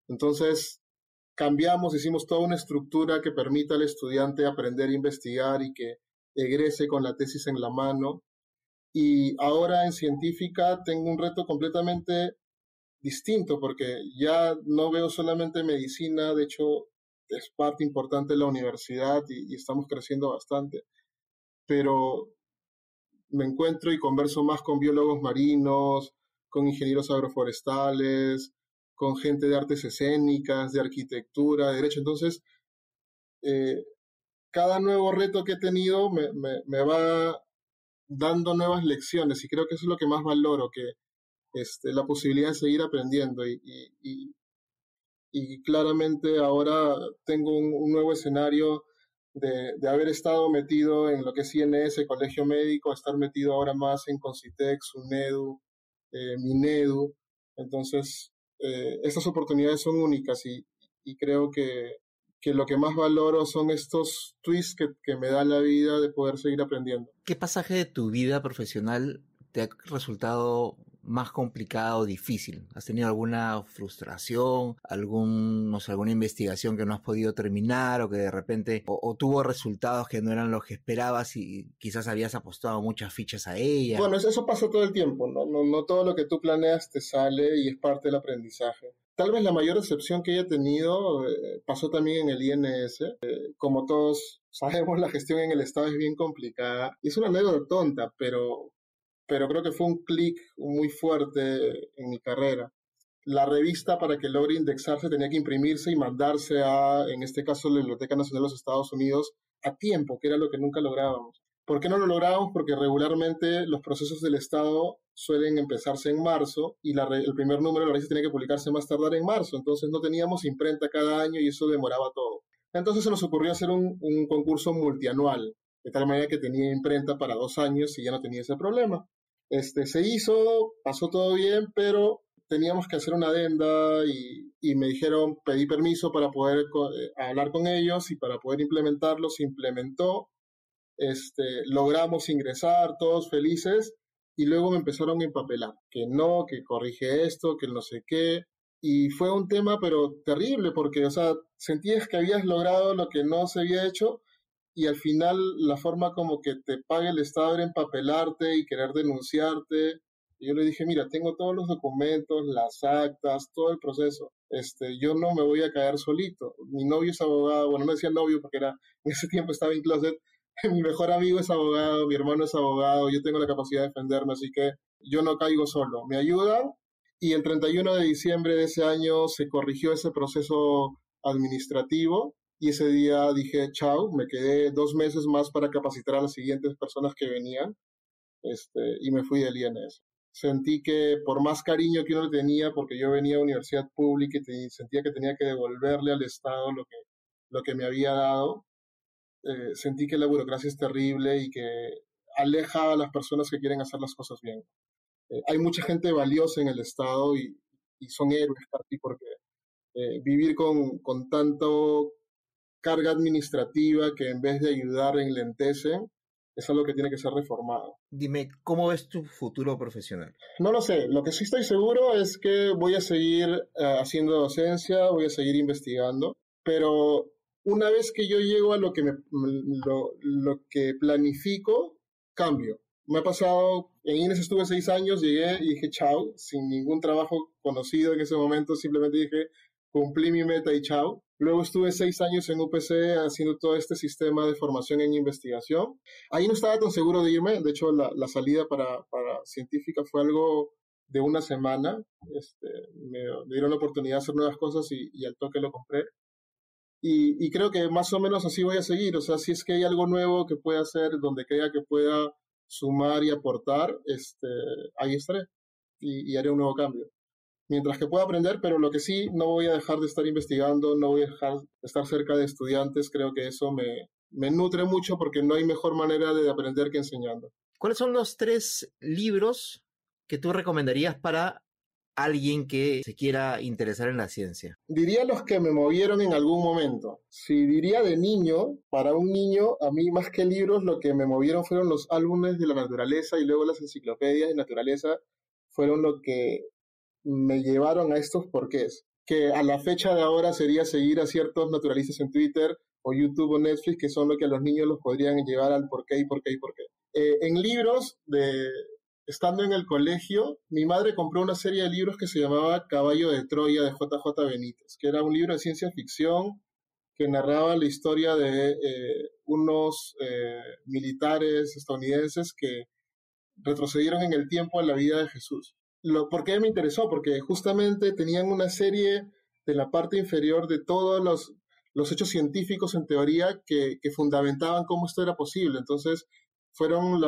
Entonces, cambiamos, hicimos toda una estructura que permita al estudiante aprender a investigar y que egrese con la tesis en la mano. Y ahora en científica tengo un reto completamente distinto porque ya no veo solamente medicina, de hecho es parte importante de la universidad y, y estamos creciendo bastante, pero me encuentro y converso más con biólogos marinos, con ingenieros agroforestales, con gente de artes escénicas, de arquitectura, de derecho. Entonces, eh, cada nuevo reto que he tenido me, me, va dando nuevas lecciones y creo que eso es lo que más valoro, que este, la posibilidad de seguir aprendiendo y, y, y, claramente ahora tengo un, nuevo escenario de, de, haber estado metido en lo que es INS, Colegio Médico, estar metido ahora más en Concitex, UNEDU, eh, Minedu. Entonces, eh, estas oportunidades son únicas y, y creo que, que lo que más valoro son estos twists que, que, me da la vida de poder seguir aprendiendo. ¿Qué pasaje de tu vida profesional te ha resultado más complicado o difícil? ¿Has tenido alguna frustración, algún, no sé, alguna investigación que no has podido terminar o que de repente o, tuvo resultados que no eran los que esperabas y quizás habías apostado muchas fichas a ella? Bueno, eso pasa todo el tiempo, ¿no? No, no todo lo que tú planeas te sale y es parte del aprendizaje. Tal vez la mayor excepción que haya tenido eh, pasó también en el INS. Eh, como todos sabemos, la gestión en el Estado es bien complicada. Y es una anécdota tonta, pero, pero creo que fue un clic muy fuerte en mi carrera. La revista para que logre indexarse tenía que imprimirse y mandarse a, en este caso, la Biblioteca Nacional de los Estados Unidos a tiempo, que era lo que nunca lográbamos. ¿Por qué no lo lográbamos? Porque regularmente los procesos del Estado suelen empezarse en marzo y el primer número de la revista tiene que publicarse más tardar en marzo, entonces no teníamos imprenta cada año y eso demoraba todo. Entonces se nos ocurrió hacer un, concurso multianual, de tal manera que tenía imprenta para dos años y ya no tenía ese problema. Este, se hizo, pasó todo bien, pero teníamos que hacer una adenda y, y me dijeron, pedí permiso para poder eh, hablar con ellos y para poder implementarlo, se implementó, este, logramos ingresar todos felices y luego me empezaron a empapelar, que no, que corrige esto, que no sé qué. Y fue un tema, pero terrible, porque, o sea, sentías que habías logrado lo que no se había hecho y al final la forma como que te pague el Estado era empapelarte y querer denunciarte. Yo le dije, mira, tengo todos los documentos, las actas, todo el proceso. Este, yo no me voy a caer solito. Mi novio es abogado, bueno, no decía novio porque era, en ese tiempo estaba en closet, mi mejor amigo es abogado, mi hermano es abogado, yo tengo la capacidad de defenderme, así que yo no caigo solo. Me ayudan y el 31 de diciembre de ese año se corrigió ese proceso administrativo y ese día dije, chao, me quedé dos meses más para capacitar a las siguientes personas que venían este, y me fui del INS. Sentí que por más cariño que uno le tenía, porque yo venía a universidad pública y sentía que tenía que devolverle al Estado lo que, lo que me había dado, eh, sentí que la burocracia es terrible y que aleja a las personas que quieren hacer las cosas bien. Eh, hay mucha gente valiosa en el Estado y, son héroes ti porque eh, vivir con, con tanto carga administrativa que en vez de ayudar enlentece, es algo que tiene que ser reformado. Dime, ¿cómo ves tu futuro profesional? No lo sé, lo que sí estoy seguro es que voy a seguir haciendo docencia, voy a seguir investigando, pero una vez que yo llego a lo que, me, lo, lo que planifico, cambio. Me ha pasado, en Ines estuve seis años, llegué y dije chao, sin ningún trabajo conocido en ese momento, simplemente dije cumplí mi meta y chao. Luego estuve seis años en UPC haciendo todo este sistema de formación en investigación. Ahí no estaba tan seguro de irme, de hecho la, la salida para, para, científica fue algo de una semana. Este, me, dieron la oportunidad de hacer nuevas cosas y, y al toque lo compré. Y, creo que más o menos así voy a seguir. O sea, si es que hay algo nuevo que pueda hacer, donde crea que pueda sumar y aportar, este, ahí estaré y, haré un nuevo cambio. Mientras que pueda aprender, pero lo que sí, no voy a dejar de estar investigando, no voy a dejar de estar cerca de estudiantes. Creo que eso me, me nutre mucho porque no hay mejor manera de aprender que enseñando. ¿Cuáles son los tres libros que tú recomendarías para alguien que se quiera interesar en la ciencia? Diría los que me movieron en algún momento. Si diría de niño, para un niño, a mí más que libros, lo que me movieron fueron los álbumes de la naturaleza y luego las enciclopedias de naturaleza fueron lo que me llevaron a estos porqués. Que a la fecha de ahora sería seguir a ciertos naturalistas en Twitter o YouTube o Netflix, que son lo que a los niños los podrían llevar al por qué y por qué y por qué. Eh, en libros de, estando en el colegio, mi madre compró una serie de libros que se llamaba Caballo de Troya de JJ Benítez, que era un libro de ciencia ficción que narraba la historia de eh, unos eh, militares estadounidenses que retrocedieron en el tiempo en la vida de Jesús. Lo, ¿Por qué me interesó? Porque justamente tenían una serie de la parte inferior de todos los, los hechos científicos en teoría que, que fundamentaban cómo esto era posible. Entonces, fueron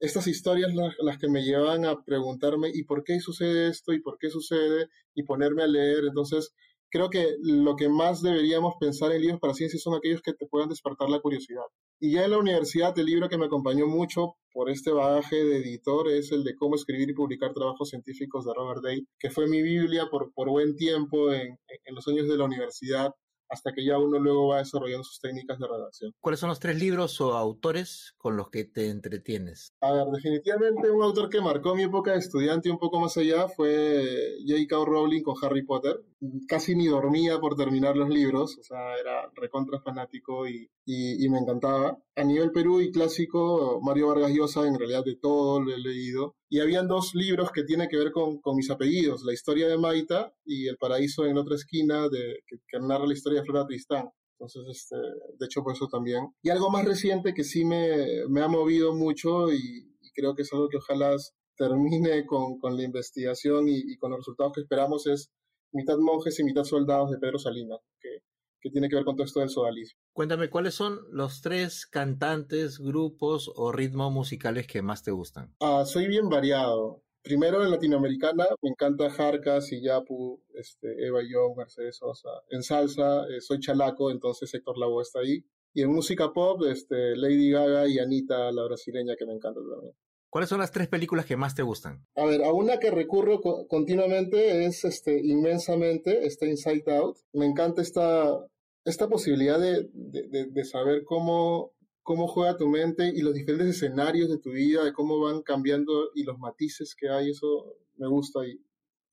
estas historias las, las, que me llevan a preguntarme, ¿y por qué sucede esto? ¿Y por qué sucede? Y ponerme a leer. Entonces, creo que lo que más deberíamos pensar en libros para ciencia son aquellos que te puedan despertar la curiosidad. Y ya en la universidad, el libro que me acompañó mucho por este bagaje de editor es el de Cómo escribir y publicar trabajos científicos de Robert Day, que fue mi Biblia por, por buen tiempo en, en los años de la universidad hasta que ya uno luego va desarrollando sus técnicas de redacción. ¿Cuáles son los tres libros o autores con los que te entretienes? A ver, definitivamente un autor que marcó mi época de estudiante un poco más allá fue J.K. Rowling con Harry Potter. Casi ni dormía por terminar los libros, o sea, era recontra fanático y, y, y me encantaba. A nivel Perú y clásico, Mario Vargas Llosa, en realidad de todo lo he leído. Y habían dos libros que tienen que ver con, con mis apellidos, La historia de Maita y El paraíso en la otra esquina, de, que, que narra la historia de Flora Tristán. Entonces, este, de hecho, por eso también. Y algo más reciente que sí me, me ha movido mucho y, y, creo que es algo que ojalá termine con, con la investigación y, y, con los resultados que esperamos es Mitad monjes y mitad soldados de Pedro Salinas, que que tiene que ver con todo esto del sodalismo. Cuéntame, ¿cuáles son los tres cantantes, grupos o ritmos musicales que más te gustan? Ah, soy bien variado. Primero en latinoamericana me encanta Jarcas, Yapu, este, Eva Young, Mercedes Sosa. En salsa eh, soy chalaco, entonces Héctor Lavoe está ahí. Y en música pop, este, Lady Gaga y Anita, la brasileña, que me encanta también. ¿Cuáles son las tres películas que más te gustan? A ver, a una que recurro co continuamente es este, inmensamente, está Inside Out. Me encanta esta, esta posibilidad de, de, de, saber cómo, cómo juega tu mente y los diferentes escenarios de tu vida, de cómo van cambiando y los matices que hay, eso me gusta y,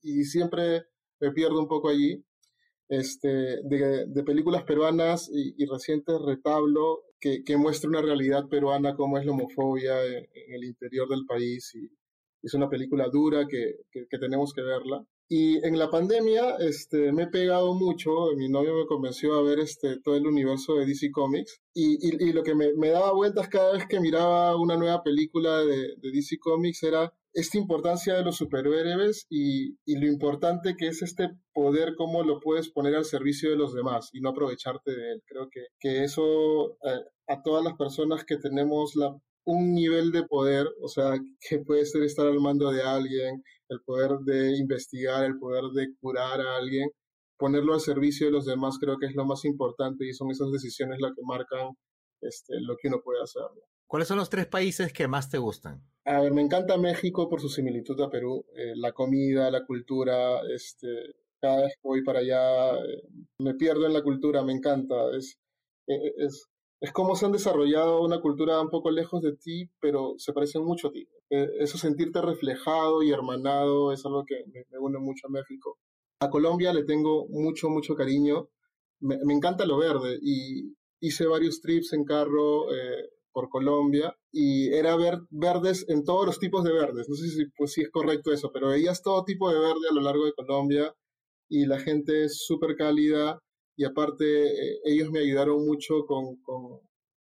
y siempre me pierdo un poco allí. Este, de, de películas peruanas y, y recientes retablo que, que, muestra una realidad peruana, cómo es la homofobia en, el interior del país y es una película dura que, que, tenemos que verla. Y en la pandemia este, me he pegado mucho, mi novio me convenció a ver este, todo el universo de DC Comics y, y, y lo que me, me, daba vueltas cada vez que miraba una nueva película de, de DC Comics era esta importancia de los superhéroes y, lo importante que es este poder, cómo lo puedes poner al servicio de los demás y no aprovecharte de él. Creo que, que eso eh, a todas las personas que tenemos la, un nivel de poder, o sea, que puede ser estar al mando de alguien, el poder de investigar, el poder de curar a alguien, ponerlo al servicio de los demás creo que es lo más importante y son esas decisiones las que marcan este, lo que uno puede hacer. ¿Cuáles son los tres países que más te gustan? A ver, me encanta México por su similitud a Perú, eh, la comida, la cultura, este, cada vez que voy para allá eh, me pierdo en la cultura, me encanta, es, eh, es, es como se han desarrollado una cultura un poco lejos de ti, pero se parecen mucho a ti. Eh, eso sentirte reflejado y hermanado es algo que me, me, une mucho a México. A Colombia le tengo mucho, mucho cariño. Me, me encanta lo verde y hice varios trips en carro eh, por Colombia y era ver verdes en todos los tipos de verdes. No sé si, pues, si es correcto eso, pero veías todo tipo de verde a lo largo de Colombia y la gente es súper cálida y aparte eh, ellos me ayudaron mucho con, con,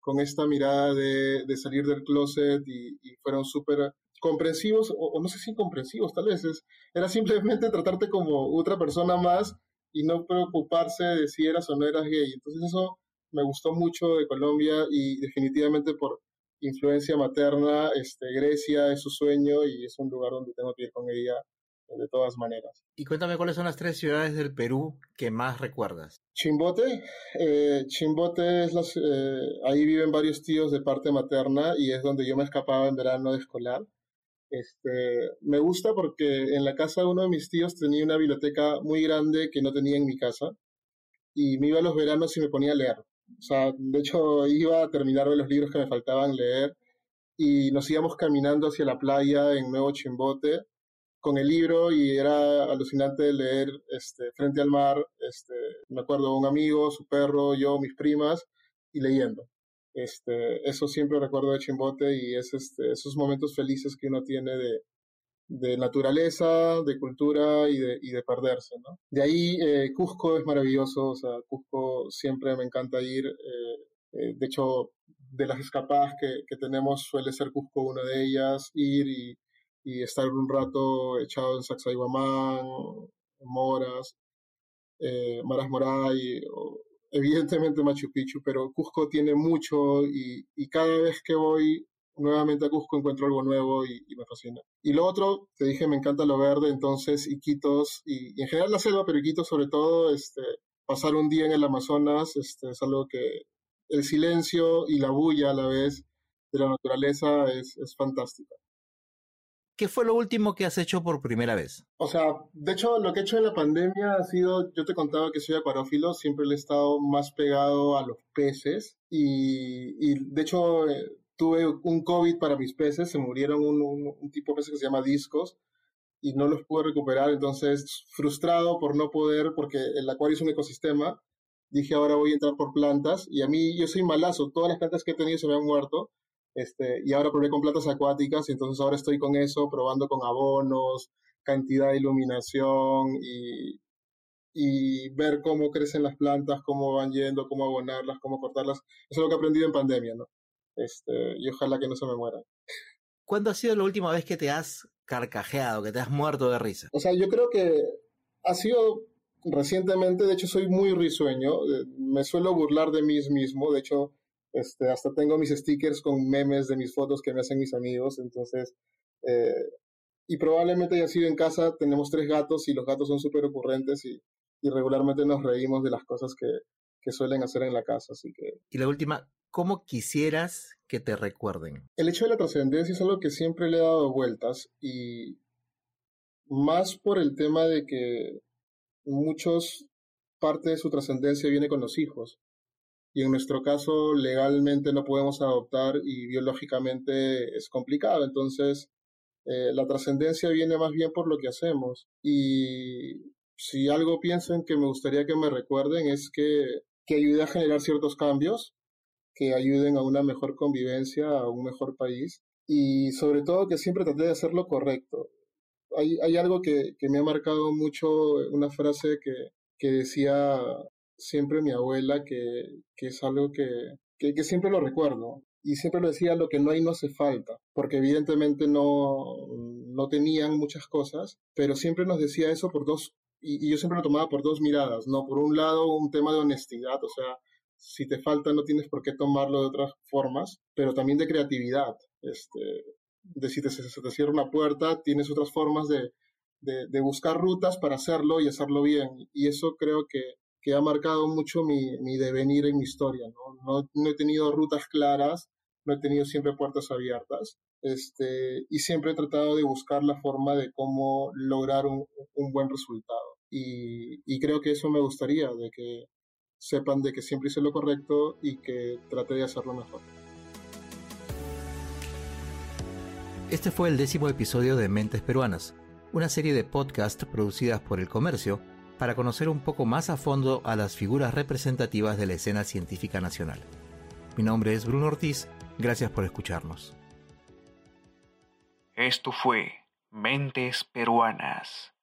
con esta mirada de, de, salir del closet y, y fueron súper comprensivos, o, o, no sé si comprensivos, tal vez, es, era simplemente tratarte como otra persona más y no preocuparse de si eras o no eras gay. Entonces eso me gustó mucho de Colombia y definitivamente por influencia materna, este, Grecia es su sueño y es un lugar donde tengo que ir con ella de todas maneras. Y cuéntame cuáles son las tres ciudades del Perú que más recuerdas. Chimbote, eh, Chimbote es las, eh, ahí viven varios tíos de parte materna y es donde yo me escapaba en verano de escolar. Este, me gusta porque en la casa de uno de mis tíos tenía una biblioteca muy grande que no tenía en mi casa y me iba a los veranos y me ponía a leer. O sea, de hecho iba a terminar de los libros que me faltaban leer y nos íbamos caminando hacia la playa en Nuevo Chimbote con el libro y era alucinante leer este, frente al mar, este, me acuerdo, un amigo, su perro, yo, mis primas, y leyendo. Este, eso siempre recuerdo de Chimbote y es este, esos momentos felices que uno tiene de, de naturaleza, de cultura y de, y de perderse. ¿no? De ahí eh, Cusco es maravilloso, o sea, Cusco siempre me encanta ir. Eh, eh, de hecho, de las escapadas que, que, tenemos suele ser Cusco una de ellas, ir y, y estar un rato echado en Sacsayhuamán, Moras, eh, Maras Moray, evidentemente Machu Picchu, pero Cusco tiene mucho y, y, cada vez que voy nuevamente a Cusco encuentro algo nuevo y, y, me fascina. Y lo otro, te dije, me encanta lo verde, entonces Iquitos, y, y en general la selva, pero Iquitos sobre todo, este, pasar un día en el Amazonas este, es algo que el silencio y la bulla a la vez de la naturaleza es, es fantástica. ¿Qué fue lo último que has hecho por primera vez? O sea, de hecho, lo que he hecho en la pandemia ha sido, yo te contaba que soy acuarófilo, siempre le he estado más pegado a los peces y, y de hecho eh, tuve un COVID para mis peces, se murieron un, un, tipo de peces que se llama discos y no los pude recuperar, entonces frustrado por no poder, porque el acuario es un ecosistema, dije ahora voy a entrar por plantas y a mí yo soy malazo, todas las plantas que he tenido se me han muerto este, y ahora probé con plantas acuáticas y entonces ahora estoy con eso, probando con abonos, cantidad de iluminación y, y ver cómo crecen las plantas, cómo van yendo, cómo abonarlas, cómo cortarlas. Eso es lo que he aprendido en pandemia, ¿no? Este, y ojalá que no se me mueran. ¿Cuándo ha sido la última vez que te has carcajeado, que te has muerto de risa? O sea, yo creo que ha sido recientemente, de hecho soy muy risueño, me suelo burlar de mí mismo, de hecho este, hasta tengo mis stickers con memes de mis fotos que me hacen mis amigos, entonces, eh, y probablemente haya sido en casa, tenemos tres gatos y los gatos son súper ocurrentes y, y, regularmente nos reímos de las cosas que, que suelen hacer en la casa, así que... Y la última, ¿cómo quisieras que te recuerden? El hecho de la trascendencia es algo que siempre le he dado vueltas y más por el tema de que muchos parte de su trascendencia viene con los hijos y en nuestro caso legalmente no podemos adoptar y biológicamente es complicado. Entonces, eh, la trascendencia viene más bien por lo que hacemos. Y si algo pienso en que me gustaría que me recuerden es que, que ayude a generar ciertos cambios, que ayuden a una mejor convivencia, a un mejor país y sobre todo que siempre traté de hacer lo correcto. Hay, hay algo que, que me ha marcado mucho, una frase que, que decía siempre mi abuela, que, que es algo que, que, siempre lo recuerdo. Y siempre lo decía, lo que no hay no hace falta, porque evidentemente no, no tenían muchas cosas, pero siempre nos decía eso por dos, y, yo siempre lo tomaba por dos miradas, ¿no? Por un lado, un tema de honestidad, o sea, si te falta no tienes por qué tomarlo de otras formas, pero también de creatividad, este, de si te, se te cierra una puerta, tienes otras formas de, de, de buscar rutas para hacerlo y hacerlo bien. Y eso creo que, que ha marcado mucho mi, mi devenir en mi historia. ¿no? ¿no? No, he tenido rutas claras, no he tenido siempre puertas abiertas, este, y siempre he tratado de buscar la forma de cómo lograr un, un buen resultado. Y, y, creo que eso me gustaría, de que sepan de que siempre hice lo correcto y que traté de hacerlo mejor. Este fue el décimo episodio de Mentes Peruanas, una serie de podcasts producidas por El Comercio para conocer un poco más a fondo a las figuras representativas de la escena científica nacional. Mi nombre es Bruno Ortiz, gracias por escucharnos. Esto fue Mentes Peruanas.